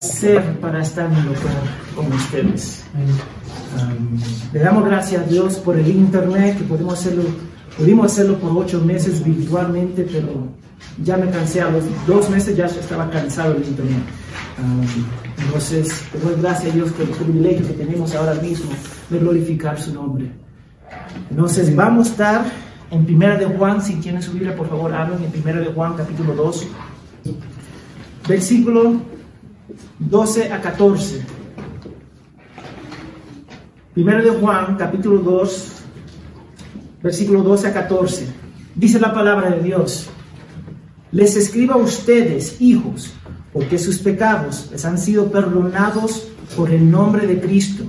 ser para estar en con, ustedes. Um, le damos gracias a Dios por el internet, que podemos hacerlo, pudimos hacerlo por ocho meses virtualmente, pero ya me cansé, a los dos meses ya estaba cansado del internet. Um, entonces, doy gracias a Dios por el privilegio que tenemos ahora mismo de glorificar su nombre. Entonces, vamos a estar en Primera de Juan, si tienen su Biblia, por favor, hablen en Primera de Juan, capítulo 2, versículo 12 a 14. Primero de Juan, capítulo 2, versículo 12 a 14. Dice la palabra de Dios. Les escribo a ustedes, hijos, porque sus pecados les han sido perdonados por el nombre de Cristo.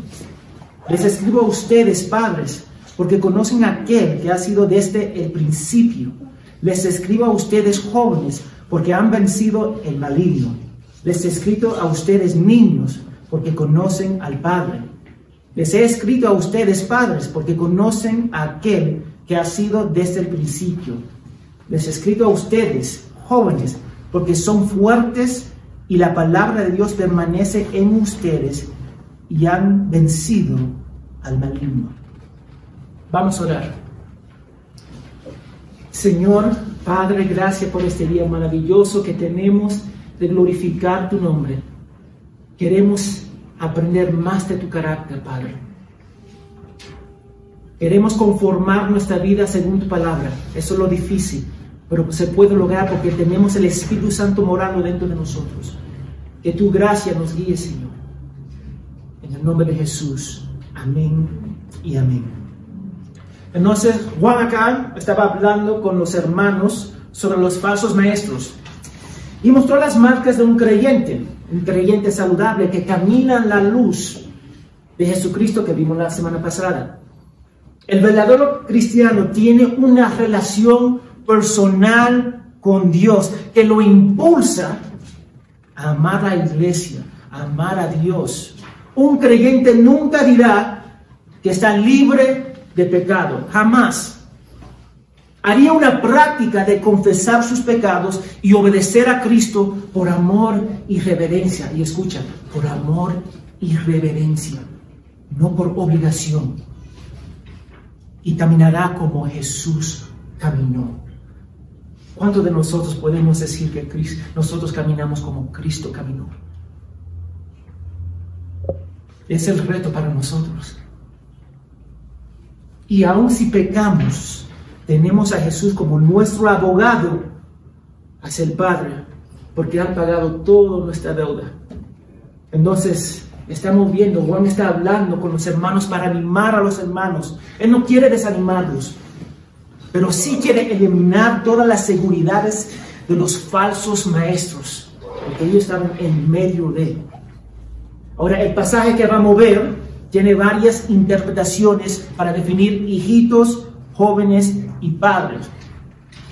Les escribo a ustedes, padres, porque conocen aquel que ha sido desde el principio. Les escribo a ustedes, jóvenes, porque han vencido el maligno. Les he escrito a ustedes niños porque conocen al Padre. Les he escrito a ustedes padres porque conocen a aquel que ha sido desde el principio. Les he escrito a ustedes jóvenes porque son fuertes y la palabra de Dios permanece en ustedes y han vencido al maligno. Vamos a orar. Señor, Padre, gracias por este día maravilloso que tenemos de glorificar tu nombre. Queremos aprender más de tu carácter, Padre. Queremos conformar nuestra vida según tu palabra. Eso es lo difícil, pero se puede lograr porque tenemos el Espíritu Santo morando dentro de nosotros. Que tu gracia nos guíe, Señor. En el nombre de Jesús. Amén y amén. Entonces, Juan acá estaba hablando con los hermanos sobre los falsos maestros y mostró las marcas de un creyente, un creyente saludable que camina en la luz de Jesucristo que vimos la semana pasada. El verdadero cristiano tiene una relación personal con Dios que lo impulsa a amar a la iglesia, a amar a Dios. Un creyente nunca dirá que está libre de pecado, jamás haría una práctica de confesar sus pecados y obedecer a Cristo por amor y reverencia. Y escucha, por amor y reverencia, no por obligación. Y caminará como Jesús caminó. ¿Cuántos de nosotros podemos decir que nosotros caminamos como Cristo caminó? Es el reto para nosotros. Y aun si pecamos, tenemos a Jesús como nuestro abogado hacia el Padre, porque ha pagado toda nuestra deuda. Entonces, estamos viendo, Juan está hablando con los hermanos para animar a los hermanos. Él no quiere desanimarlos, pero sí quiere eliminar todas las seguridades de los falsos maestros, porque ellos estaban en medio de él. Ahora, el pasaje que vamos a ver tiene varias interpretaciones para definir hijitos, jóvenes y padres.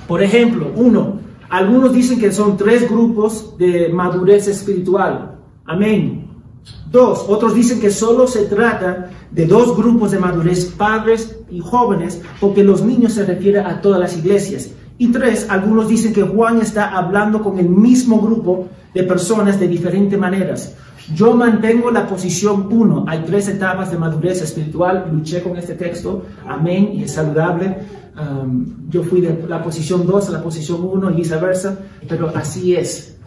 Por ejemplo, uno, algunos dicen que son tres grupos de madurez espiritual. Amén. Dos, otros dicen que solo se trata de dos grupos de madurez, padres y jóvenes, porque los niños se refieren a todas las iglesias. Y tres, algunos dicen que Juan está hablando con el mismo grupo de personas de diferentes maneras. Yo mantengo la posición uno. Hay tres etapas de madurez espiritual. Luché con este texto. Amén. Y es saludable. Um, yo fui de la posición 2 a la posición 1 y viceversa, pero así es.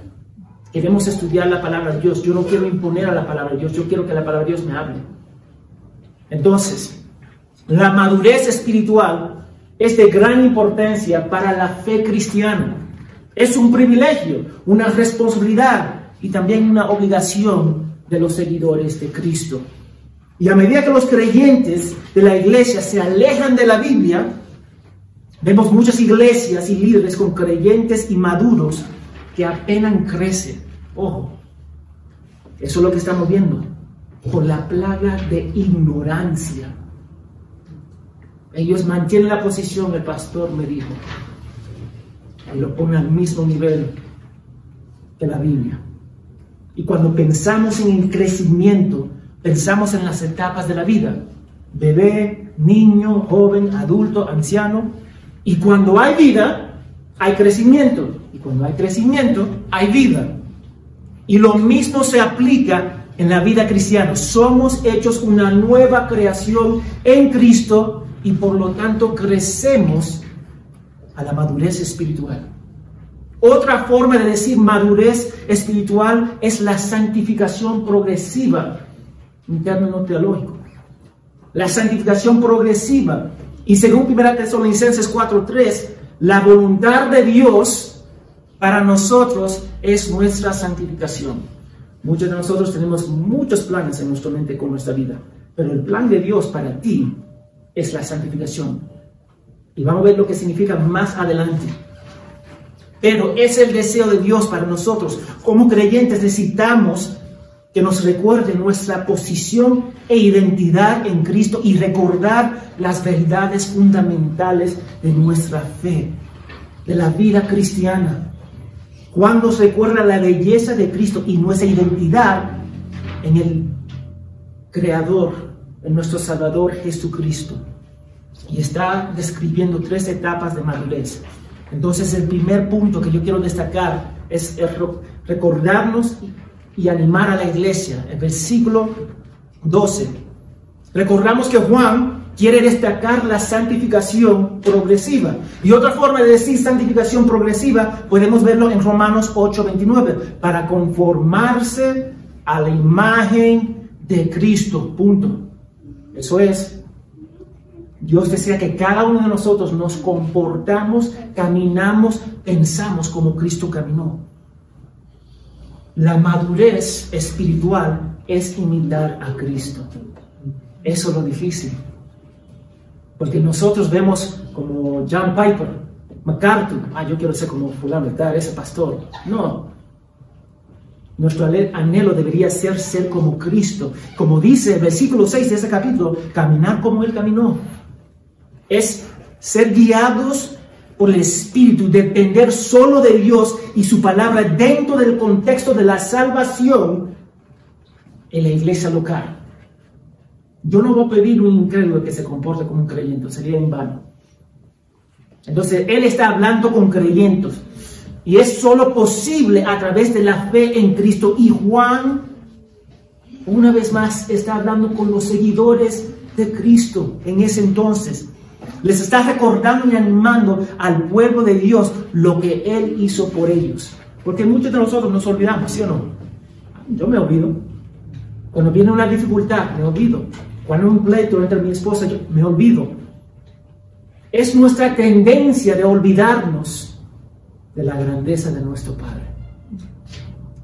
Queremos estudiar la palabra de Dios. Yo no quiero imponer a la palabra de Dios, yo quiero que la palabra de Dios me hable. Entonces, la madurez espiritual es de gran importancia para la fe cristiana. Es un privilegio, una responsabilidad y también una obligación de los seguidores de Cristo. Y a medida que los creyentes de la iglesia se alejan de la Biblia, Vemos muchas iglesias y líderes con creyentes y maduros que apenas crecen. Ojo, eso es lo que estamos viendo. Por la plaga de ignorancia. Ellos mantienen la posición, el pastor me dijo, y lo pone al mismo nivel que la Biblia. Y cuando pensamos en el crecimiento, pensamos en las etapas de la vida. Bebé, niño, joven, adulto, anciano, y cuando hay vida, hay crecimiento. Y cuando hay crecimiento, hay vida. Y lo mismo se aplica en la vida cristiana. Somos hechos una nueva creación en Cristo y por lo tanto crecemos a la madurez espiritual. Otra forma de decir madurez espiritual es la santificación progresiva, un término teológico. La santificación progresiva. Y según 1 Tesalonicenses 4:3, la voluntad de Dios para nosotros es nuestra santificación. Muchos de nosotros tenemos muchos planes en nuestra mente con nuestra vida, pero el plan de Dios para ti es la santificación. Y vamos a ver lo que significa más adelante. Pero es el deseo de Dios para nosotros. Como creyentes necesitamos que nos recuerde nuestra posición e identidad en Cristo y recordar las verdades fundamentales de nuestra fe, de la vida cristiana. Cuando se recuerda la belleza de Cristo y nuestra identidad en el Creador, en nuestro Salvador Jesucristo. Y está describiendo tres etapas de madurez. Entonces el primer punto que yo quiero destacar es recordarnos y animar a la iglesia. El versículo 12. Recordamos que Juan quiere destacar la santificación progresiva. Y otra forma de decir santificación progresiva podemos verlo en Romanos 8:29, para conformarse a la imagen de Cristo. Punto. Eso es Dios desea que cada uno de nosotros nos comportamos, caminamos, pensamos como Cristo caminó. La madurez espiritual es imitar a Cristo. Eso es lo difícil. Porque nosotros vemos como John Piper, MacArthur, ah, yo quiero ser como fulano, ese pastor. No. Nuestro anhelo debería ser ser como Cristo. Como dice el versículo 6 de ese capítulo, caminar como Él caminó es ser guiados por el Espíritu, depender solo de Dios y su palabra dentro del contexto de la salvación en la iglesia local. Yo no voy a pedir un incrédulo que se comporte como un creyente, sería en vano. Entonces, Él está hablando con creyentes y es solo posible a través de la fe en Cristo. Y Juan, una vez más, está hablando con los seguidores de Cristo en ese entonces. Les está recordando y animando al pueblo de Dios lo que Él hizo por ellos. Porque muchos de nosotros nos olvidamos, ¿sí o no? Yo me olvido. Cuando viene una dificultad, me olvido. Cuando hay un pleito entre mi esposa, yo me olvido. Es nuestra tendencia de olvidarnos de la grandeza de nuestro Padre.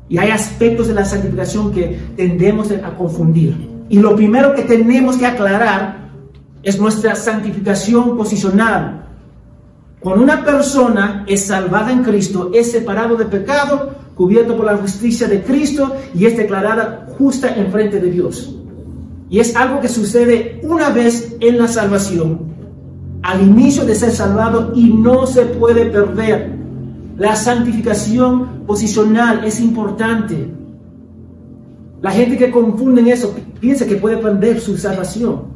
Y hay aspectos de la santificación que tendemos a confundir. Y lo primero que tenemos que aclarar es nuestra santificación posicional. Cuando una persona es salvada en Cristo, es separado de pecado, cubierto por la justicia de Cristo y es declarada justa en frente de Dios. Y es algo que sucede una vez en la salvación, al inicio de ser salvado y no se puede perder. La santificación posicional es importante. La gente que confunde eso piensa que puede perder su salvación.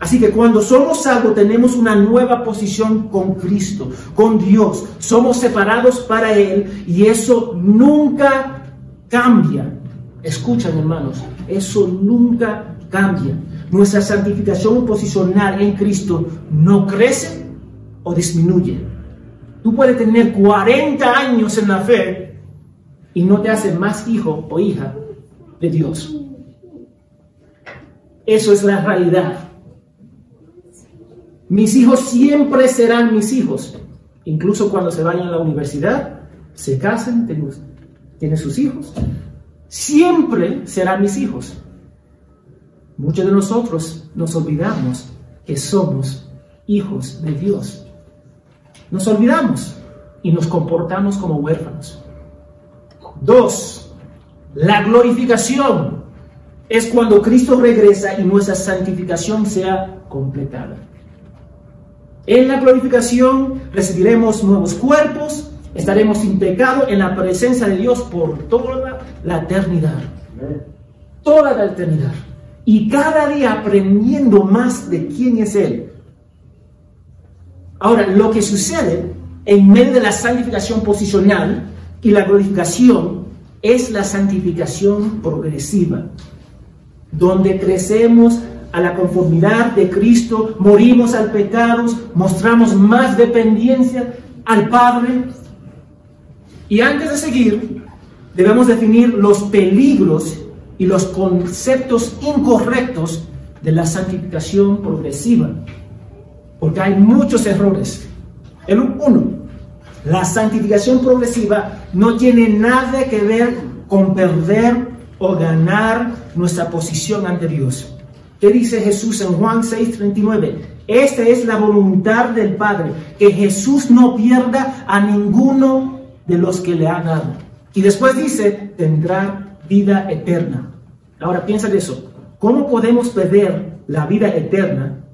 Así que cuando somos salvos tenemos una nueva posición con Cristo, con Dios. Somos separados para Él y eso nunca cambia. Escuchan hermanos, eso nunca cambia. Nuestra santificación posicional en Cristo no crece o disminuye. Tú puedes tener 40 años en la fe y no te hace más hijo o hija de Dios. Eso es la realidad. Mis hijos siempre serán mis hijos. Incluso cuando se vayan a la universidad, se casen, tienen, sus hijos. Siempre serán mis hijos. Muchos de nosotros nos olvidamos que somos hijos de Dios. Nos olvidamos y nos comportamos como huérfanos. Dos, la glorificación es cuando Cristo regresa y nuestra santificación sea completada. En la glorificación recibiremos nuevos cuerpos, estaremos sin pecado en la presencia de Dios por toda la eternidad. Toda la eternidad. Y cada día aprendiendo más de quién es Él. Ahora, lo que sucede en medio de la santificación posicional y la glorificación es la santificación progresiva, donde crecemos a la conformidad de Cristo, morimos al pecado, mostramos más dependencia al Padre. Y antes de seguir, debemos definir los peligros y los conceptos incorrectos de la santificación progresiva, porque hay muchos errores. El uno, la santificación progresiva no tiene nada que ver con perder o ganar nuestra posición ante Dios. ¿Qué dice Jesús en Juan 6:39? Esta es la voluntad del Padre, que Jesús no pierda a ninguno de los que le ha dado. Y después dice, tendrá vida eterna. Ahora piensa en eso. ¿Cómo podemos perder la vida eterna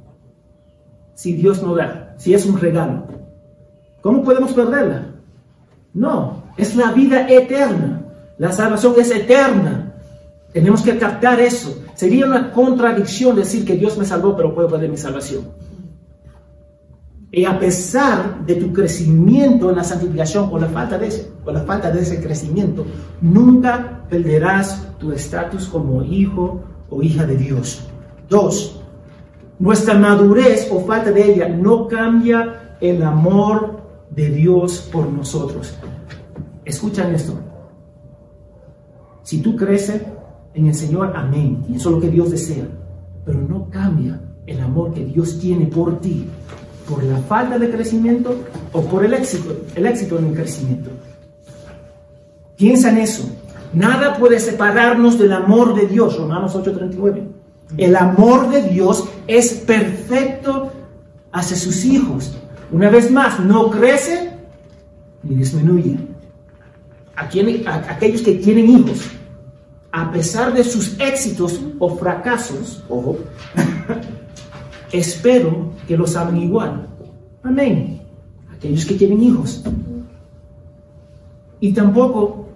si Dios no da, si es un regalo? ¿Cómo podemos perderla? No, es la vida eterna. La salvación es eterna. Tenemos que captar eso. Sería una contradicción decir que Dios me salvó, pero puedo perder mi salvación. Y a pesar de tu crecimiento en la santificación o la falta de ese, o la falta de ese crecimiento, nunca perderás tu estatus como hijo o hija de Dios. Dos, nuestra madurez o falta de ella no cambia el amor de Dios por nosotros. Escuchan esto. Si tú creces en el Señor, amén. Y eso es lo que Dios desea. Pero no cambia el amor que Dios tiene por ti, por la falta de crecimiento o por el éxito, el éxito en el crecimiento. Piensa en eso. Nada puede separarnos del amor de Dios, Romanos 8:39. El amor de Dios es perfecto hacia sus hijos. Una vez más, no crece ni disminuye. A, aquellos que tienen hijos, a pesar de sus éxitos o fracasos, ojo, espero que los amen igual. Amén. Aquellos que tienen hijos. Y tampoco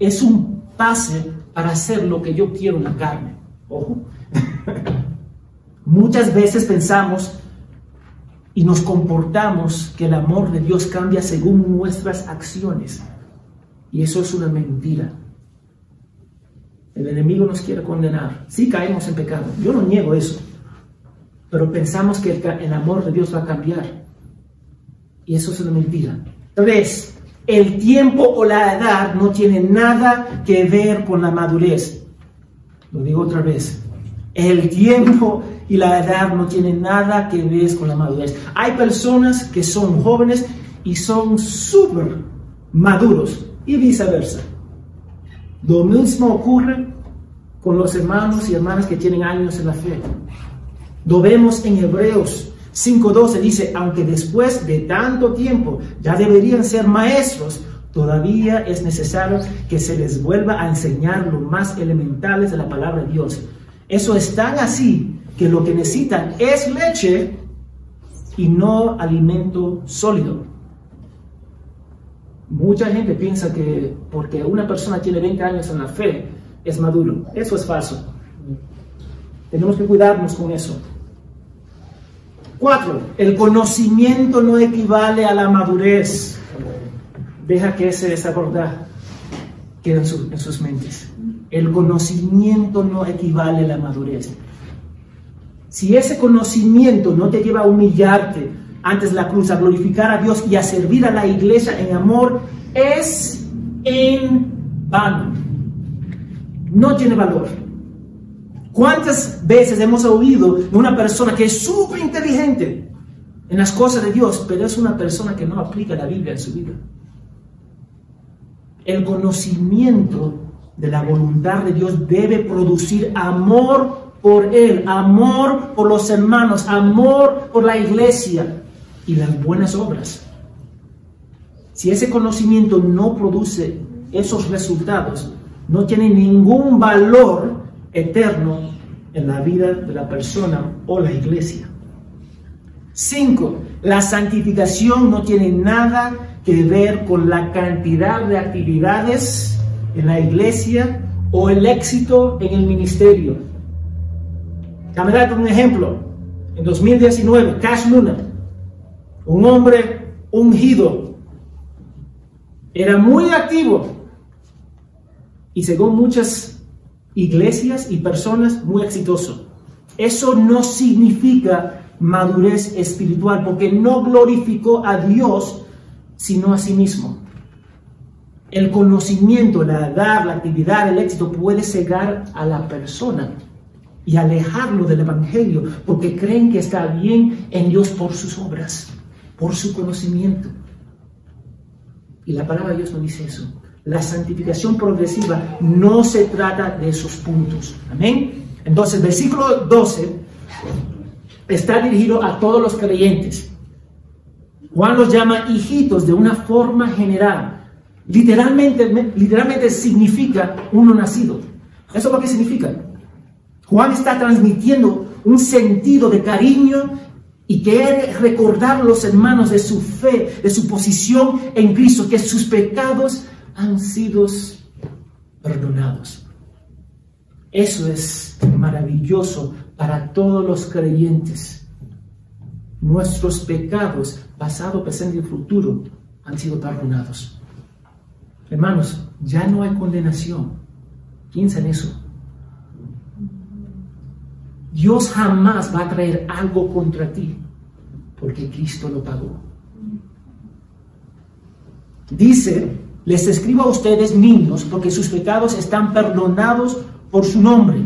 es un pase para hacer lo que yo quiero en la carne. Ojo. Muchas veces pensamos y nos comportamos que el amor de Dios cambia según nuestras acciones. Y eso es una mentira. El enemigo nos quiere condenar. Sí caemos en pecado. Yo no niego eso. Pero pensamos que el, amor de Dios va a cambiar. Y eso es una mentira. Tres, el tiempo o la edad no tiene nada que ver con la madurez. Lo digo otra vez. El tiempo y la edad no tienen nada que ver con la madurez. Hay personas que son jóvenes y son súper maduros y viceversa. Lo mismo ocurre con los hermanos y hermanas que tienen años en la fe. Lo vemos en Hebreos 5.12, dice, aunque después de tanto tiempo ya deberían ser maestros, todavía es necesario que se les vuelva a enseñar lo más elementales de la palabra de Dios. Eso es tan así que lo que necesitan es leche y no alimento sólido. Mucha gente piensa que porque una persona tiene 20 años en la fe, es maduro. Eso es falso. Tenemos que cuidarnos con eso. Cuatro, el conocimiento no equivale a la madurez. Deja que ese desabordar quede en, en sus mentes. El conocimiento no equivale a la madurez. Si ese conocimiento no te lleva a humillarte antes la cruz, a glorificar a Dios y a servir a la iglesia en amor, es en vano. No tiene valor. ¿Cuántas veces hemos oído de una persona que es súper inteligente en las cosas de Dios, pero es una persona que no aplica la Biblia en su vida? El conocimiento de la voluntad de Dios debe producir amor por Él, amor por los hermanos, amor por la iglesia y las buenas obras. Si ese conocimiento no produce esos resultados, no tiene ningún valor eterno en la vida de la persona o la iglesia. Cinco, la santificación no tiene nada que ver con la cantidad de actividades en la iglesia o el éxito en el ministerio. Darte un ejemplo. En 2019, Cash Luna, un hombre ungido, era muy activo y según muchas iglesias y personas, muy exitoso. Eso no significa madurez espiritual, porque no glorificó a Dios, sino a sí mismo. El conocimiento, la edad, la actividad, el éxito puede cegar a la persona y alejarlo del Evangelio, porque creen que está bien en Dios por sus obras, por su conocimiento. Y la palabra de Dios no dice eso. La santificación progresiva no se trata de esos puntos. Amén. Entonces, versículo 12 está dirigido a todos los creyentes. Juan los llama hijitos de una forma general. Literalmente, literalmente significa uno nacido. ¿Eso lo que significa? Juan está transmitiendo un sentido de cariño y quiere recordar los hermanos de su fe, de su posición en Cristo, que sus pecados han sido perdonados. Eso es maravilloso para todos los creyentes. Nuestros pecados, pasado, presente y futuro, han sido perdonados. Hermanos, ya no hay condenación. Piensa en eso. Dios jamás va a traer algo contra ti, porque Cristo lo pagó. Dice, les escribo a ustedes niños, porque sus pecados están perdonados por su nombre.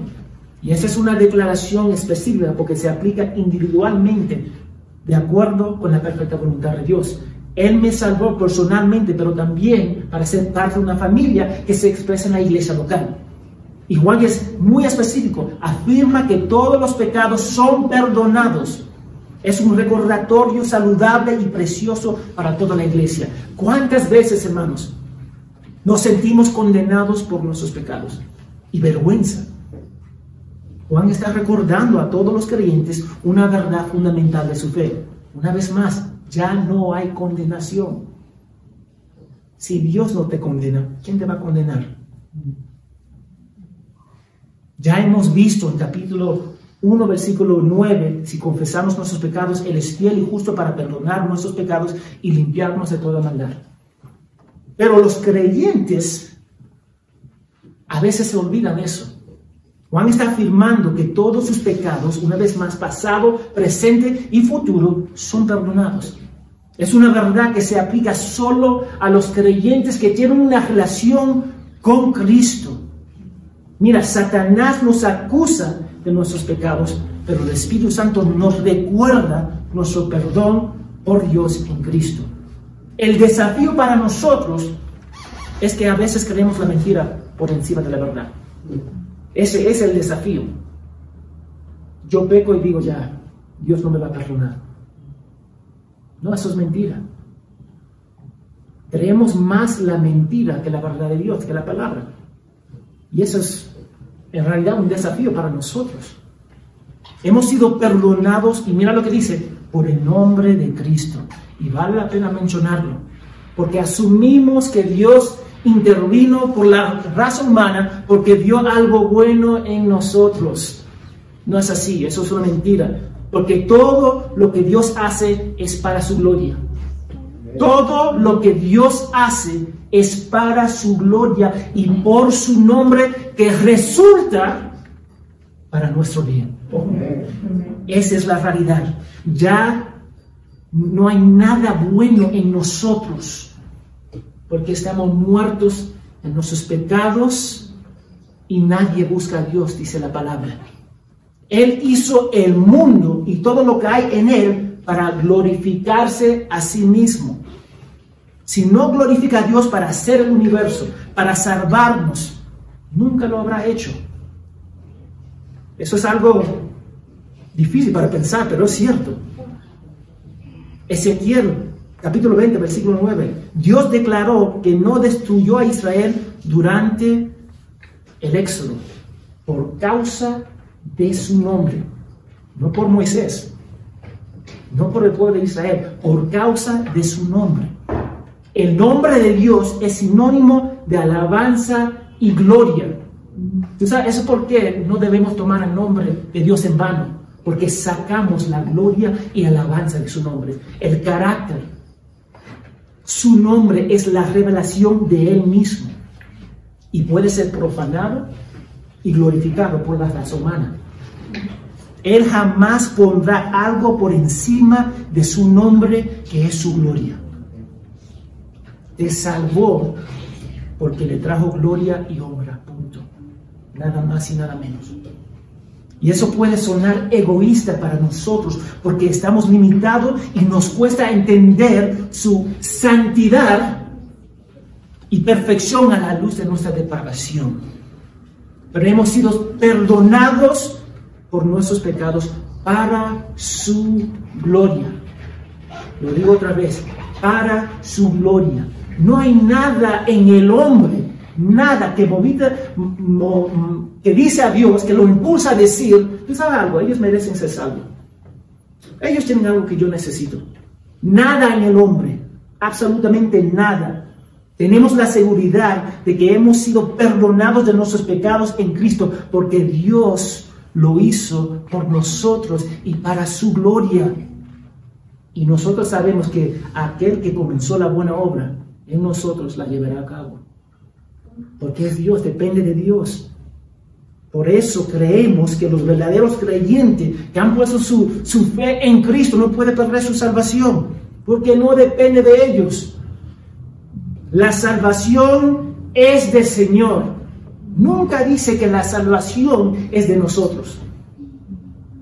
Y esa es una declaración específica porque se aplica individualmente de acuerdo con la perfecta voluntad de Dios. Él me salvó personalmente, pero también para ser parte de una familia que se expresa en la iglesia local. Y Juan es muy específico, afirma que todos los pecados son perdonados. Es un recordatorio saludable y precioso para toda la iglesia. ¿Cuántas veces, hermanos, nos sentimos condenados por nuestros pecados? Y vergüenza. Juan está recordando a todos los creyentes una verdad fundamental de su fe. Una vez más, ya no hay condenación. Si Dios no te condena, ¿quién te va a condenar? Ya hemos visto en capítulo 1, versículo 9, si confesamos nuestros pecados, Él es fiel y justo para perdonar nuestros pecados y limpiarnos de toda maldad. Pero los creyentes a veces se olvidan eso. Juan está afirmando que todos sus pecados, una vez más, pasado, presente y futuro, son perdonados. Es una verdad que se aplica solo a los creyentes que tienen una relación con Cristo. Mira, Satanás nos acusa de nuestros pecados, pero el Espíritu Santo nos recuerda nuestro perdón por Dios en Cristo. El desafío para nosotros es que a veces creemos la mentira por encima de la verdad. Ese es el desafío. Yo peco y digo ya, Dios no me va a perdonar. No, eso es mentira. Creemos más la mentira que la verdad de Dios, que la palabra. Y eso es en realidad un desafío para nosotros. Hemos sido perdonados y mira lo que dice, por el nombre de Cristo. Y vale la pena mencionarlo, porque asumimos que Dios intervino por la raza humana porque vio algo bueno en nosotros. No es así, eso es una mentira, porque todo lo que Dios hace es para su gloria. Todo lo que Dios hace es para su gloria y por su nombre que resulta para nuestro bien. Esa es la realidad. Ya no hay nada bueno en nosotros porque estamos muertos en nuestros pecados y nadie busca a Dios, dice la palabra. Él hizo el mundo y todo lo que hay en él para glorificarse a sí mismo. Si no glorifica a Dios para hacer el universo, para salvarnos, nunca lo habrá hecho. Eso es algo difícil para pensar, pero es cierto. Ezequiel capítulo 20, versículo 9, Dios declaró que no destruyó a Israel durante el éxodo por causa de su nombre, no por Moisés, no por el pueblo de Israel, por causa de su nombre. El nombre de Dios es sinónimo de alabanza y gloria. ¿Tú sabes eso por qué no debemos tomar el nombre de Dios en vano? Porque sacamos la gloria y alabanza de su nombre, el carácter, su nombre es la revelación de Él mismo. y puede ser profanado y glorificado por la raza humana. Él jamás pondrá algo por encima de su nombre que es su gloria. Te salvó porque le trajo gloria y honra, punto. Nada más y nada menos. Y eso puede sonar egoísta para nosotros porque estamos limitados y nos cuesta entender su santidad y perfección a la luz de nuestra depravación. Pero hemos sido perdonados por nuestros pecados para su gloria. Lo digo otra vez, para su gloria. No hay nada en el hombre, nada que que dice a Dios, que lo impulsa a decir, algo, ellos merecen ser salvos. Ellos tienen algo que yo necesito. Nada en el hombre, absolutamente nada. Tenemos la seguridad de que hemos sido perdonados de nuestros pecados en Cristo, porque Dios lo hizo por nosotros y para su gloria. Y nosotros sabemos que aquel que comenzó la buena obra en nosotros la llevará a cabo. Porque es Dios, depende de Dios. Por eso creemos que los verdaderos creyentes que han puesto su, su fe en Cristo no pueden perder su salvación, porque no depende de ellos. La salvación es del Señor. Nunca dice que la salvación es de nosotros.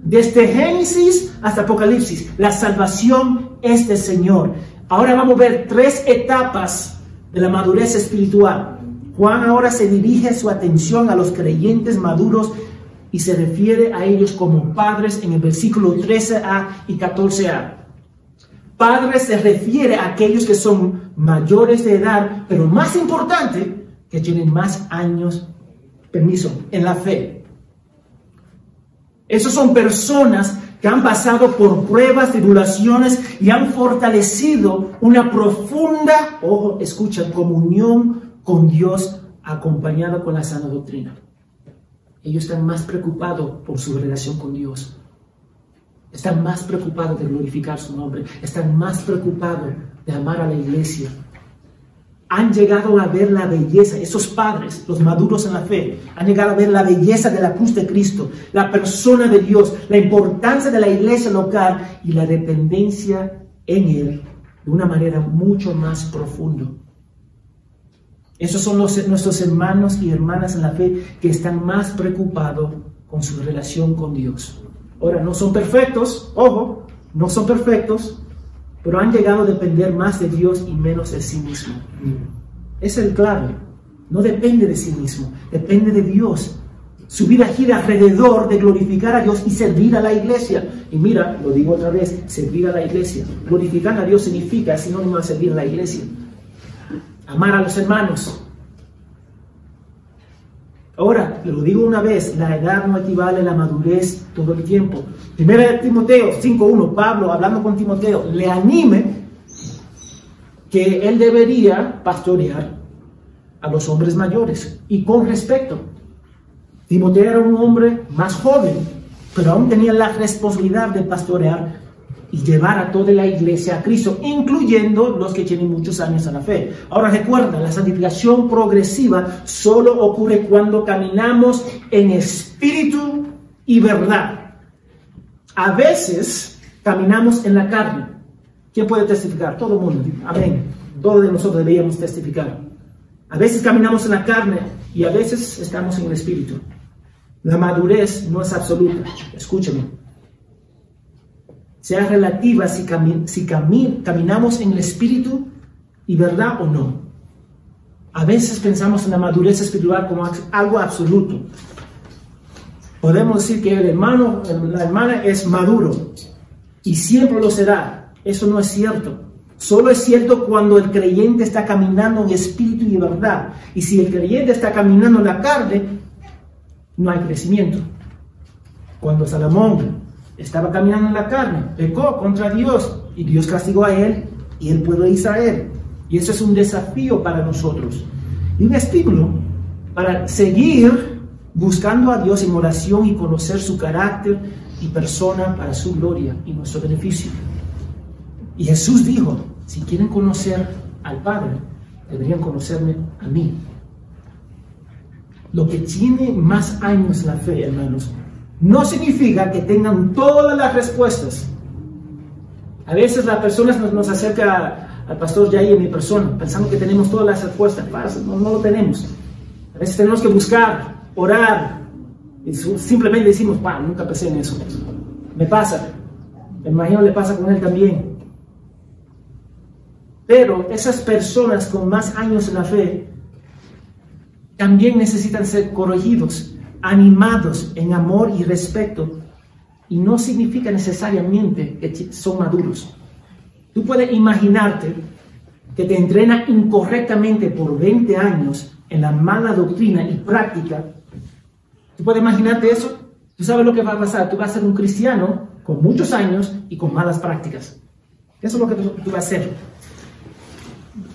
Desde Génesis hasta Apocalipsis, la salvación es del Señor. Ahora vamos a ver tres etapas de la madurez espiritual. Juan ahora se dirige su atención a los creyentes maduros y se refiere a ellos como padres en el versículo 13a y 14a. Padres se refiere a aquellos que son mayores de edad, pero más importante, que tienen más años, permiso, en la fe. Esos son personas que han pasado por pruebas, tribulaciones y han fortalecido una profunda, ojo, escucha, comunión con Dios acompañada con la sana doctrina. Ellos están más preocupados por su relación con Dios. Están más preocupados de glorificar su nombre. Están más preocupados de amar a la iglesia. Han llegado a ver la belleza, esos padres, los maduros en la fe, han llegado a ver la belleza de la cruz de Cristo, la persona de Dios, la importancia de la iglesia local y la dependencia en Él de una manera mucho más profunda. Esos son nuestros hermanos y hermanas en la fe que están más preocupados con su relación con Dios. Ahora, no son perfectos, ojo, no son perfectos, pero han llegado a depender más de Dios y menos de sí mismo. Es el clave. No depende de sí mismo, depende de Dios. Su vida gira alrededor de glorificar a Dios y servir a la iglesia. Y mira, lo digo otra vez, servir a la iglesia. Glorificar a Dios significa sinónimo de servir a la iglesia amar a los hermanos. Ahora, lo digo una vez, la edad no equivale a la madurez todo el tiempo. Primera de Timoteo 5.1, Pablo hablando con Timoteo, le anime que él debería pastorear a los hombres mayores y con respeto. Timoteo era un hombre más joven, pero aún tenía la responsabilidad de pastorear y llevar a toda la iglesia a Cristo, incluyendo los que tienen muchos años en la fe. Ahora recuerda, la santificación progresiva solo ocurre cuando caminamos en espíritu y verdad. A veces caminamos en la carne. ¿Quién puede testificar? Todo el mundo. Amén. Todos de nosotros deberíamos testificar. A veces caminamos en la carne y a veces estamos en el espíritu. La madurez no es absoluta. Escúchame sea relativa si, caminamos en el espíritu y verdad o no. A veces pensamos en la madurez espiritual como algo absoluto. Podemos decir que el hermano, la hermana es maduro y siempre lo será. Eso no es cierto. Solo es cierto cuando el creyente está caminando en espíritu y verdad. Y si el creyente está caminando en la carne, no hay crecimiento. Cuando Salomón estaba caminando en la carne, pecó contra Dios y Dios castigó a él y el pueblo de Israel. Y eso es un desafío para nosotros y un estímulo para seguir buscando a Dios en oración y conocer su carácter y persona para su gloria y nuestro beneficio. Y Jesús dijo, si quieren conocer al Padre, deberían conocerme a mí. lo que tiene más años la fe, hermanos, no significa que tengan todas las respuestas. A veces las personas nos, nos acerca al pastor Jair en mi persona, pensando que tenemos todas las respuestas. No, no lo tenemos. A veces tenemos que buscar, orar, y simplemente decimos, pa, nunca pensé en eso. Me pasa. Me imagino le pasa con él también. Pero esas personas con más años en la fe también necesitan ser corregidos, animados en amor y respeto. Y no significa necesariamente que son maduros. Tú puedes imaginarte que te entrena incorrectamente por 20 años en la mala doctrina y práctica. ¿Tú puedes imaginarte eso? Tú sabes lo que va a pasar. Tú vas a ser un cristiano con muchos años y con malas prácticas. Eso es lo que tú, tú vas a hacer.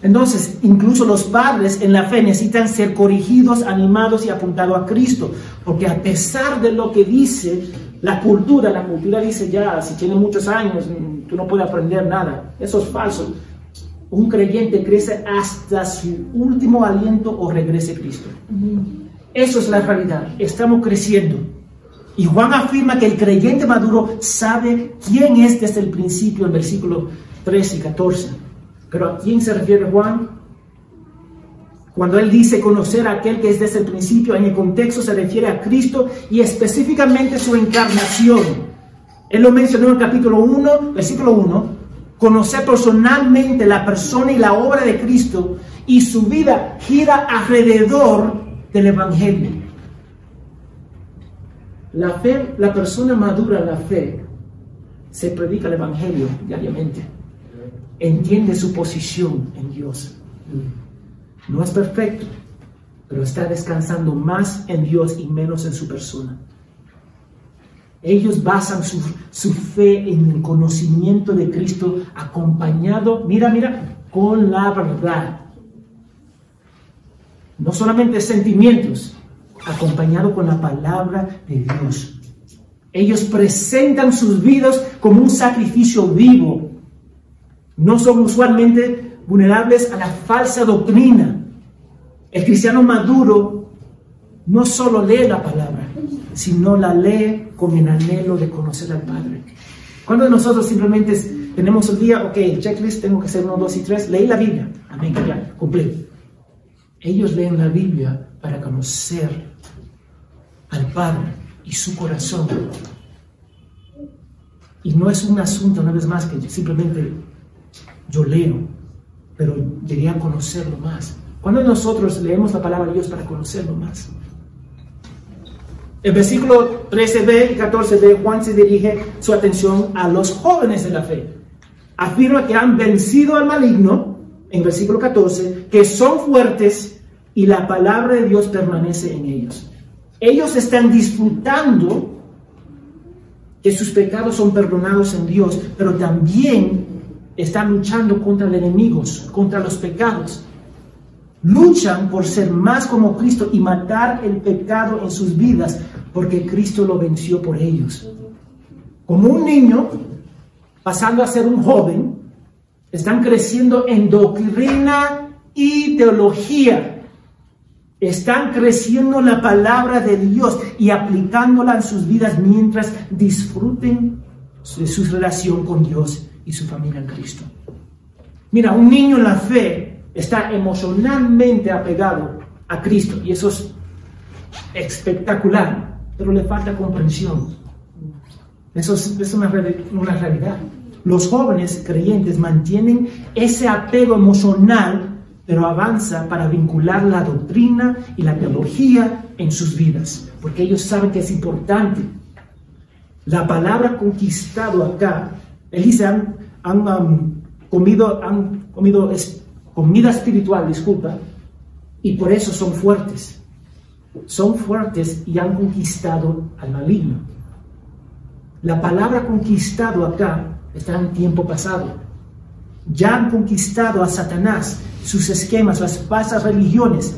Entonces, incluso los padres en la fe necesitan ser corregidos, animados y apuntados a Cristo, porque a pesar de lo que dice la cultura, la cultura dice ya, si tiene muchos años, mm, tú no puedes aprender nada. Eso es falso. Un creyente crece hasta su último aliento o regrese a Cristo. Eso es la realidad. Estamos creciendo. Y Juan afirma que el creyente maduro sabe quién es desde el principio, en versículo 13 y 14. Pero ¿a quién se refiere Juan? Cuando él dice conocer a aquel que es desde el principio, en el contexto se refiere a Cristo y específicamente su encarnación. Él lo mencionó en el capítulo 1, versículo 1, conocer personalmente la persona y la obra de Cristo y su vida gira alrededor del Evangelio. La fe, la persona madura en la fe, se predica el Evangelio diariamente entiende su posición en Dios. No es perfecto, pero está descansando más en Dios y menos en su persona. Ellos basan su, fe en el conocimiento de Cristo acompañado, mira, mira, con la verdad. No solamente sentimientos, acompañado con la palabra de Dios. Ellos presentan sus vidas como un sacrificio vivo no son usualmente vulnerables a la falsa doctrina. El cristiano maduro no solo lee la palabra, sino la lee con el anhelo de conocer al Padre. Cuando nosotros simplemente tenemos el día, ok, checklist, tengo que hacer uno, dos y tres, leí la Biblia, amén, ya, cumplí. Ellos leen la Biblia para conocer al Padre y su corazón. Y no es un asunto, una vez más, que simplemente yo leo, pero debería conocerlo más. Cuando nosotros leemos la palabra de Dios para conocerlo más? El versículo 13b y 14b, Juan se dirige su atención a los jóvenes de la fe. Afirma que han vencido al maligno, en versículo 14, que son fuertes y la palabra de Dios permanece en ellos. Ellos están disfrutando que sus pecados son perdonados en Dios, pero también están luchando contra los enemigos, contra los pecados. Luchan por ser más como Cristo y matar el pecado en sus vidas, porque Cristo lo venció por ellos. Como un niño, pasando a ser un joven, están creciendo en doctrina y teología. Están creciendo la palabra de Dios y aplicándola en sus vidas mientras disfruten de su relación con Dios y su familia en Cristo. Mira, un niño en la fe está emocionalmente apegado a Cristo y eso es espectacular, pero le falta comprensión. Eso es, una, una realidad. Los jóvenes creyentes mantienen ese apego emocional, pero avanza para vincular la doctrina y la teología en sus vidas, porque ellos saben que es importante. La palabra conquistado acá él dice, han, um, comido, han comido comida espiritual, disculpa, y por eso son fuertes. Son fuertes y han conquistado al maligno. La palabra conquistado acá está en tiempo pasado. Ya han conquistado a Satanás, sus esquemas, las falsas religiones,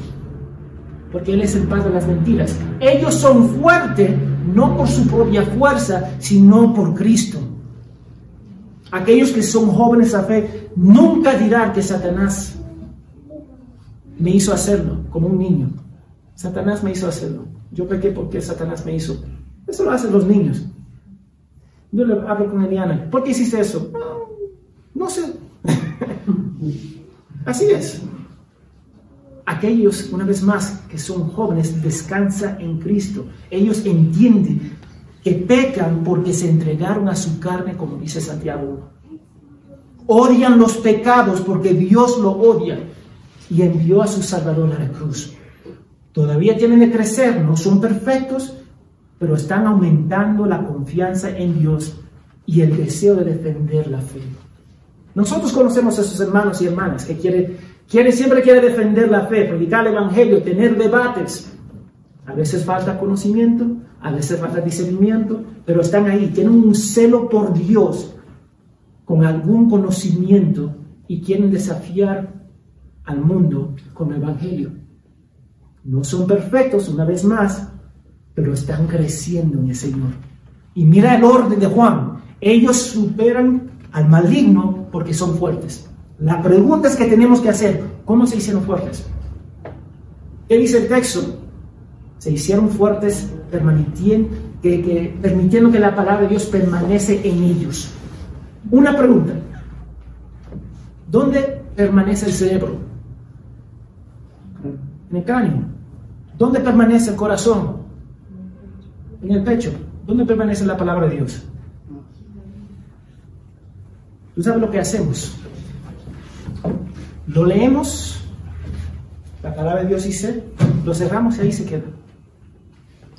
porque Él es el padre de las mentiras. Ellos son fuertes no por su propia fuerza, sino por Cristo. Aquellos que son jóvenes a fe nunca dirán que Satanás me hizo hacerlo como un niño. Satanás me hizo hacerlo. Yo pequé porque Satanás me hizo. Eso lo hacen los niños. Yo le hablo con Eliana. ¿Por qué hiciste eso? no sé. Así es. Aquellos, una vez más, que son jóvenes, descansa en Cristo. Ellos entienden que pecan porque se entregaron a su carne, como dice Santiago. Odian los pecados porque Dios lo odia y envió a su Salvador a la cruz. Todavía tienen que crecer, no son perfectos, pero están aumentando la confianza en Dios y el deseo de defender la fe. Nosotros conocemos a sus hermanos y hermanas que quiere, quiere, siempre quiere defender la fe, predicar el Evangelio, tener debates. A veces falta conocimiento, a veces falta discernimiento, pero están ahí, tienen un celo por Dios con algún conocimiento y quieren desafiar al mundo con el Evangelio. No son perfectos, una vez más, pero están creciendo en el Señor. Y mira el orden de Juan. Ellos superan al maligno porque son fuertes. La pregunta es que tenemos que hacer, ¿cómo se hicieron fuertes? ¿Qué dice el texto? Se hicieron fuertes permitiendo que, la palabra de Dios permanece en ellos. Una pregunta. ¿Dónde permanece el cerebro? En el cráneo. ¿Dónde permanece el corazón? en el pecho. ¿Dónde permanece la palabra de Dios? ¿Tú sabes lo que hacemos? Lo leemos, la palabra de Dios dice, lo cerramos y ahí se queda.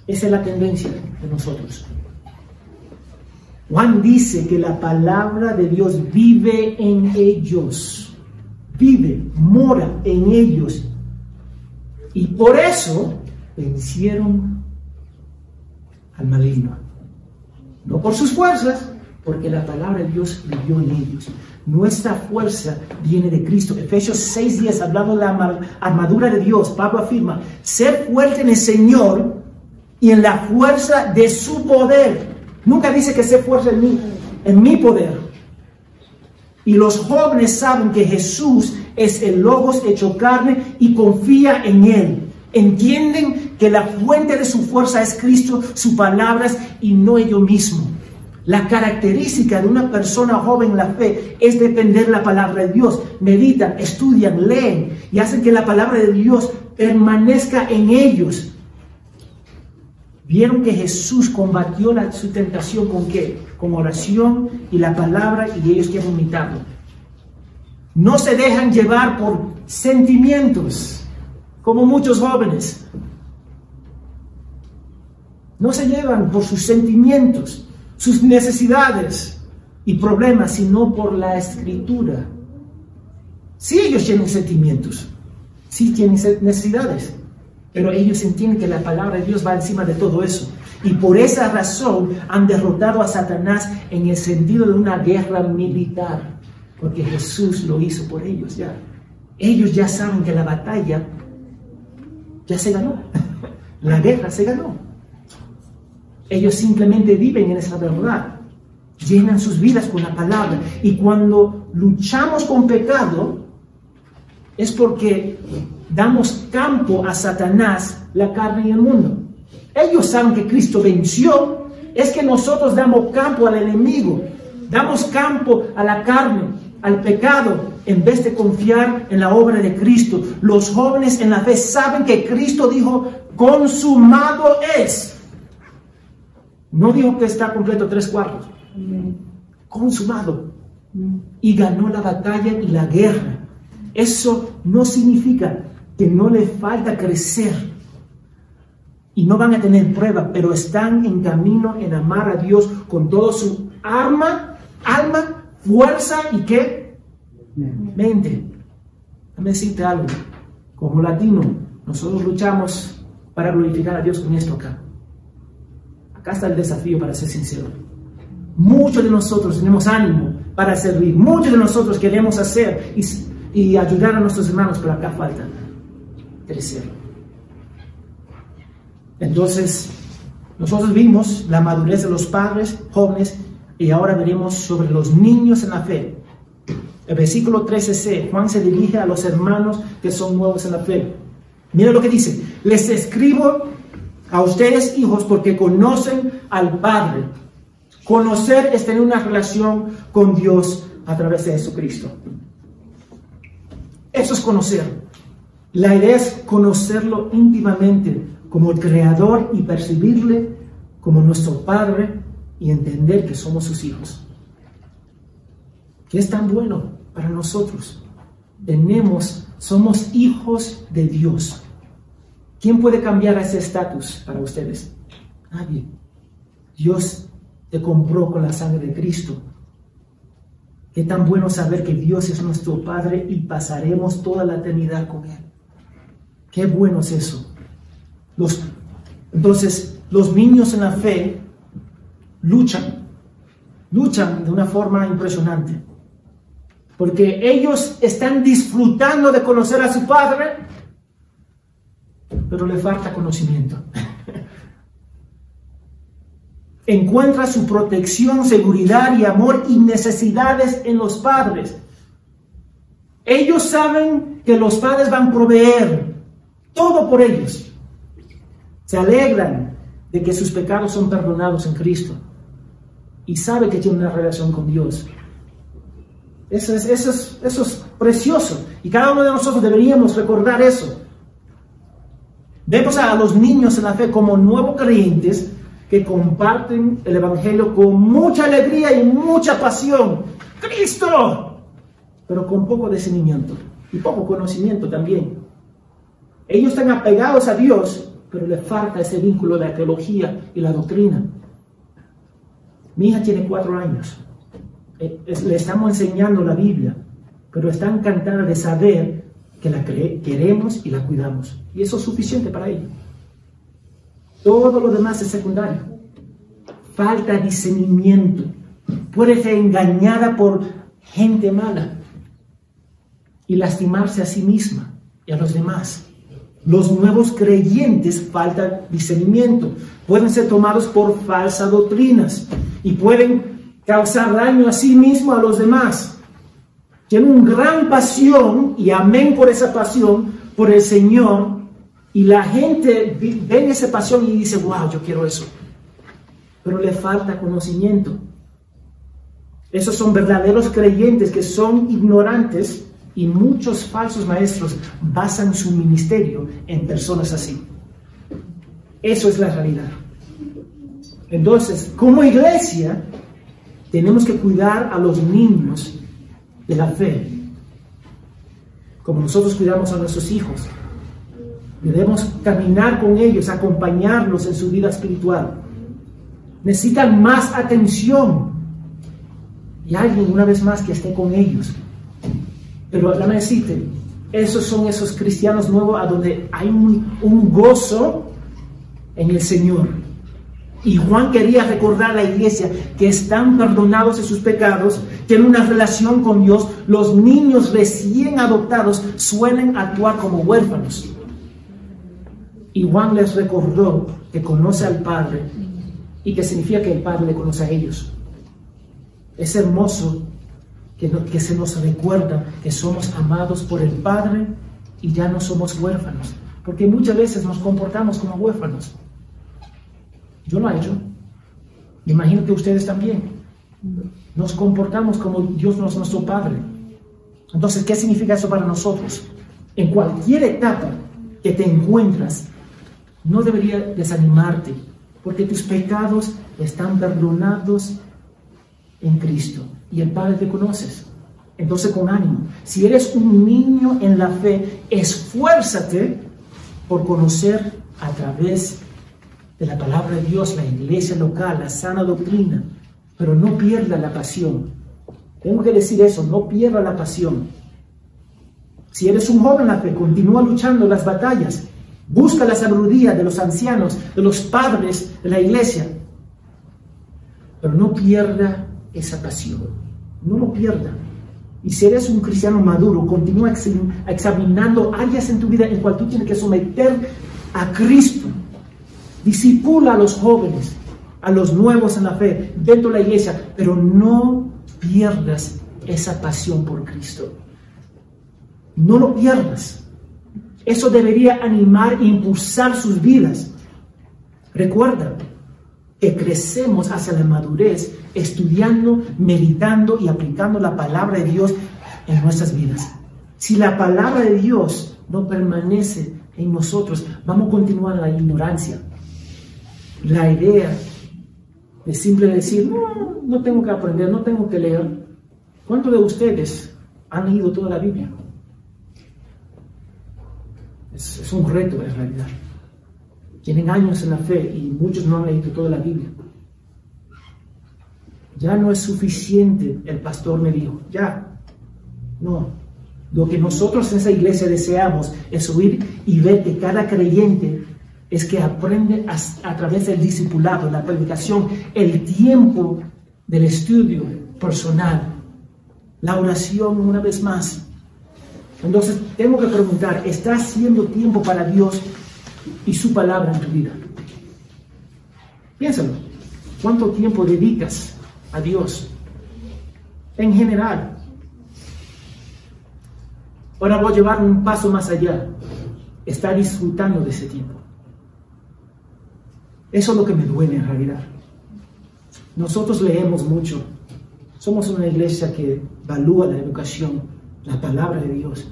Esa es la tendencia de nosotros. Juan dice que la palabra de Dios vive en ellos, vive, mora en ellos. Y por eso vencieron al maligno. No por sus fuerzas, porque la palabra de Dios vivió en ellos. Nuestra fuerza viene de Cristo. Efesios 6 días hablando de la armadura de Dios, Pablo afirma, ser fuerte en el Señor y en la fuerza de su poder. Nunca dice que ser fuerte en mí, en mi poder. Y los jóvenes saben que Jesús es el Logos hecho carne y confía en Él. Entienden que la fuente de su fuerza es Cristo, sus palabras y no ellos mismos. La característica de una persona joven en la fe es defender la palabra de Dios. Meditan, estudian, leen y hacen que la palabra de Dios permanezca en ellos. Vieron que Jesús combatió su tentación con qué? Con oración y la palabra y ellos quieren imitarlo. No se dejan llevar por sentimientos como muchos jóvenes. No se llevan por sus sentimientos, sus necesidades y problemas, sino por la escritura. Sí, ellos tienen sentimientos, sí tienen necesidades, pero ellos entienden que la palabra de Dios va encima de todo eso. Y por esa razón han derrotado a Satanás en el sentido de una guerra militar, porque Jesús lo hizo por ellos ya. Ellos ya saben que la batalla ya se ganó. La guerra se ganó. Ellos simplemente viven en esa verdad. Llenan sus vidas con la palabra. Y cuando luchamos con pecado, es porque damos campo a Satanás, la carne y el mundo. Ellos saben que Cristo venció. Es que nosotros damos campo al enemigo. Damos campo a la carne, al pecado, en vez de confiar en la obra de Cristo. Los jóvenes en la fe saben que Cristo dijo, consumado es. No dijo que está completo tres cuartos. Consumado. Y ganó la batalla y la guerra. Eso no significa que no le falta crecer. Y no van a tener prueba, pero están en camino en amar a Dios con todo su arma, alma, fuerza y qué? mente. Déjame decirte algo. Como latino, nosotros luchamos para glorificar a Dios con esto acá. Acá está el desafío para ser sincero. Muchos de nosotros tenemos ánimo para servir. Muchos de nosotros queremos hacer y, y ayudar a nuestros hermanos, pero acá falta crecer. Entonces, nosotros vimos la madurez de los padres jóvenes y ahora veremos sobre los niños en la fe. El versículo 13c, Juan se dirige a los hermanos que son nuevos en la fe. Mira lo que dice, les escribo a ustedes hijos porque conocen al Padre. Conocer es tener una relación con Dios a través de Jesucristo. Eso es conocer. La idea es conocerlo íntimamente como el creador y percibirle como nuestro Padre y entender que somos sus hijos. Que es tan bueno para nosotros. Tenemos, somos hijos de Dios. ¿Quién puede cambiar ese estatus para ustedes? Nadie. Dios te compró con la sangre de Cristo. Qué tan bueno saber que Dios es nuestro Padre y pasaremos toda la eternidad con Él. Qué bueno es eso. Entonces, los niños en la fe luchan, luchan de una forma impresionante. Porque ellos están disfrutando de conocer a su Padre, pero le falta conocimiento. Encuentra su protección, seguridad y amor y necesidades en los padres. Ellos saben que los padres van a proveer todo por ellos. Se alegran de que sus pecados son perdonados en Cristo y sabe que tiene una relación con Dios. Eso es, eso, es, eso es precioso y cada uno de nosotros deberíamos recordar eso. Vemos a los niños en la fe como nuevos creyentes que comparten el Evangelio con mucha alegría y mucha pasión. Cristo, pero con poco discernimiento y poco conocimiento también. Ellos están apegados a Dios, pero le falta ese vínculo de la teología y la doctrina. Mi hija tiene cuatro años. Eh, le estamos enseñando la Biblia, pero está encantada de saber que la queremos y la cuidamos. Y eso es suficiente para ella. Todo lo demás es secundario. Falta discernimiento. Puede ser engañada por gente mala y lastimarse a sí misma y a los demás. Los nuevos creyentes faltan discernimiento. Pueden ser tomados por falsas doctrinas y pueden causar daño a sí mismo a los demás. Tienen una gran pasión y amén por esa pasión por el Señor. Y la gente ve esa pasión y dice, wow, yo quiero eso. Pero le falta conocimiento. Esos son verdaderos creyentes que son ignorantes y muchos falsos maestros basan su ministerio en personas así. Eso es la realidad. Entonces, como iglesia, tenemos que cuidar a los niños de la fe, como nosotros cuidamos a nuestros hijos. Debemos caminar con ellos, acompañarlos en su vida espiritual. Necesitan más atención y alguien una vez más que esté con ellos pero la necesite. Esos son esos cristianos nuevos a donde hay un, gozo en el Señor. Y Juan quería recordar a la iglesia que están perdonados de sus pecados, tienen una relación con Dios. Los niños recién adoptados suelen actuar como huérfanos. Y Juan les recordó que conoce al Padre y que significa que el Padre le conoce a ellos. Es hermoso que, se nos recuerda que somos amados por el Padre y ya no somos huérfanos. Porque muchas veces nos comportamos como huérfanos. Yo lo he hecho. Imagino que ustedes también. Nos comportamos como Dios no es nuestro Padre. Entonces, ¿qué significa eso para nosotros? En cualquier etapa que te encuentras, no debería desanimarte, porque tus pecados están perdonados en Cristo y el Padre te conoces. Entonces con ánimo, si eres un niño en la fe, esfuérzate por conocer a través de la palabra de Dios, la iglesia local, la sana doctrina, pero no pierda la pasión. Tengo que decir eso, no pierda la pasión. Si eres un joven en la fe, continúa luchando las batallas. Busca la sabiduría de los ancianos, de los padres de la iglesia. Pero no pierda esa pasión. No lo pierda. Y si eres un cristiano maduro, continúa examinando áreas en tu vida en cual tú tienes que someter a Cristo. Disipula a los jóvenes, a los nuevos en la fe, dentro de la iglesia, pero no pierdas esa pasión por Cristo. No lo pierdas. Eso debería animar e impulsar sus vidas. Recuerda que crecemos hacia la madurez estudiando, meditando y aplicando la palabra de Dios en nuestras vidas. Si la palabra de Dios no permanece en nosotros, vamos a continuar la ignorancia. La idea de simple decir, no, no tengo que aprender, no tengo que leer. ¿Cuántos de ustedes han leído toda la Biblia? Es un reto en realidad. Tienen años en la fe y muchos no han leído toda la Biblia. Ya no es suficiente, el pastor me dijo, ya, no. Lo que nosotros en esa iglesia deseamos es oír y ver que cada creyente es que aprende a, través del discipulado, la predicación, el tiempo del estudio personal, la oración una vez más. Entonces tengo que preguntar, ¿está haciendo tiempo para Dios y su palabra en tu vida? Piénsalo. ¿Cuánto tiempo dedicas a Dios? En general. Ahora voy a llevar un paso más allá. Está disfrutando de ese tiempo. Eso es lo que me duele en realidad. Nosotros leemos mucho. Somos una iglesia que valúa la educación, la palabra de Dios.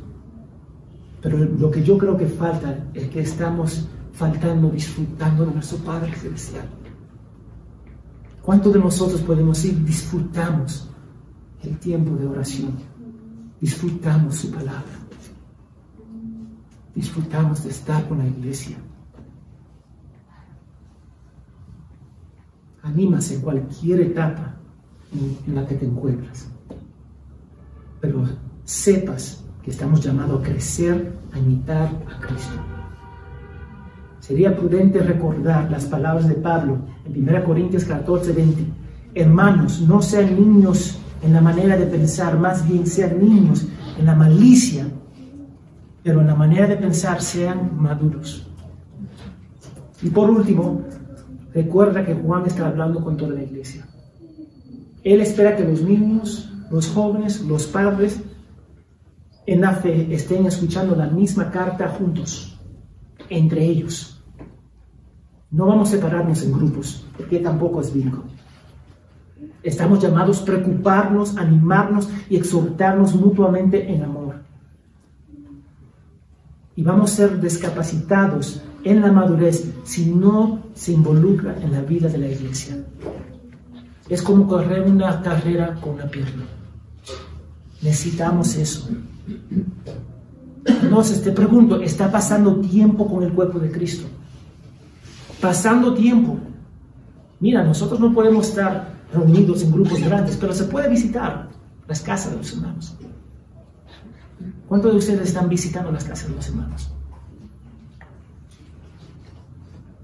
Pero lo que yo creo que falta es que estamos faltando disfrutando de nuestro Padre Celestial. ¿Cuántos de nosotros podemos decir disfrutamos el tiempo de oración? Disfrutamos su palabra. Disfrutamos de estar con la iglesia. Anímase en cualquier etapa en la que te encuentras. Pero sepas que estamos llamados a crecer, a imitar a Cristo. Sería prudente recordar las palabras de Pablo en 1 Corintios 14, 20. Hermanos, no sean niños en la manera de pensar, más bien sean niños en la malicia, pero en la manera de pensar sean maduros. Y por último, recuerda que Juan está hablando con toda la iglesia. Él espera que los niños, los jóvenes, los padres en la fe estén escuchando la misma carta juntos, entre ellos. No vamos a separarnos en grupos, porque tampoco es bíblico. Estamos llamados a preocuparnos, animarnos y exhortarnos mutuamente en amor. Y vamos a ser descapacitados en la madurez si no se involucra en la vida de la iglesia. Es como correr una carrera con una pierna. Necesitamos eso. Entonces te pregunto, ¿está pasando tiempo con el cuerpo de Cristo? Pasando tiempo. Mira, nosotros no podemos estar reunidos en grupos grandes, pero se puede visitar las casas de los hermanos. ¿Cuántos de ustedes están visitando las casas de los hermanos?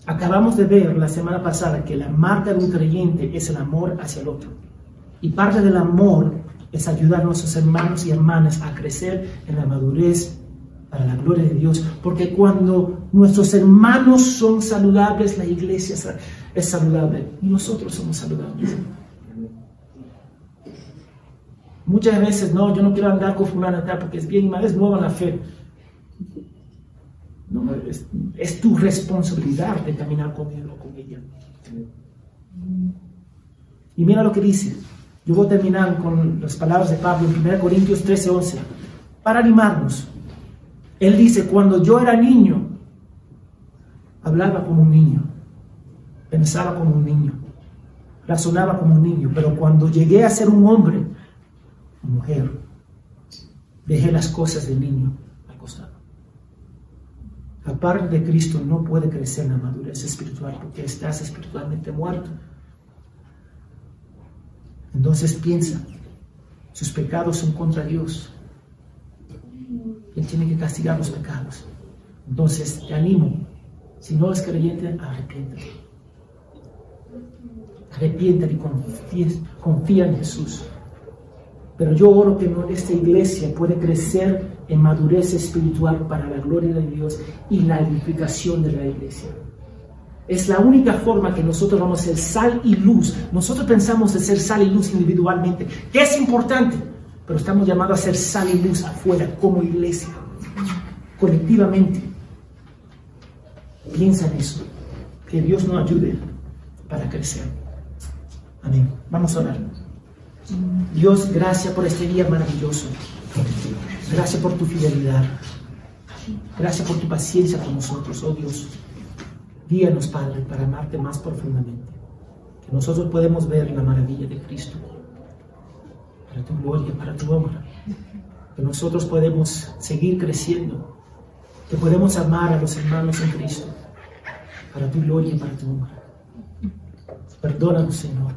Acabamos de ver la semana pasada que la marca de un creyente es el amor hacia el otro. Y parte del amor es ayudar a nuestros hermanos y hermanas a crecer en la madurez para la gloria de Dios. Porque cuando nuestros hermanos son saludables, la iglesia es saludable y nosotros somos saludables. Muchas veces, no, yo no quiero andar con fulana tal porque es bien y mal, es nueva la fe. No, es, tu responsabilidad de caminar con él o con ella. Y mira lo que dice. Yo voy a terminar con las palabras de Pablo en 1 Corintios 13, 11. Para animarnos. Él dice, cuando yo era niño, hablaba como un niño, pensaba como un niño, razonaba como un niño, pero cuando llegué a ser un hombre, mujer, dejé las cosas del niño al costado. Aparte de Cristo no puede crecer en la madurez espiritual porque estás espiritualmente muerto. Entonces piensa, sus pecados son contra Dios. Él tiene que castigar los pecados. Entonces te animo, si no es creyente, arrepiéntate. Arrepiéntate y confía, confía en Jesús. Pero yo oro que esta iglesia puede crecer en madurez espiritual para la gloria de Dios y la edificación de la iglesia. Es la única forma que nosotros vamos a ser sal y luz. Nosotros pensamos ser sal y luz individualmente, que es importante, pero estamos llamados a ser sal y luz afuera como iglesia. colectivamente. Piensa en eso. Que Dios nos ayude para crecer. Amén. Vamos a orar. Dios, gracias por este día maravilloso. Gracias por tu fidelidad. Gracias por tu paciencia con nosotros, oh Dios. Guíanos, Padre, para amarte más profundamente. Que nosotros podemos ver la maravilla de Cristo. Para tu gloria, para tu honra. Que nosotros podemos seguir creciendo. Que podemos amar a los hermanos en Cristo. Para tu gloria y para tu honra. Perdónanos, Señor,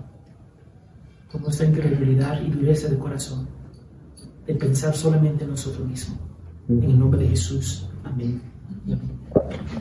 por nuestra incredulidad y dureza de corazón, de pensar solamente en nosotros mismos. En el nombre de Jesús. Amén amén.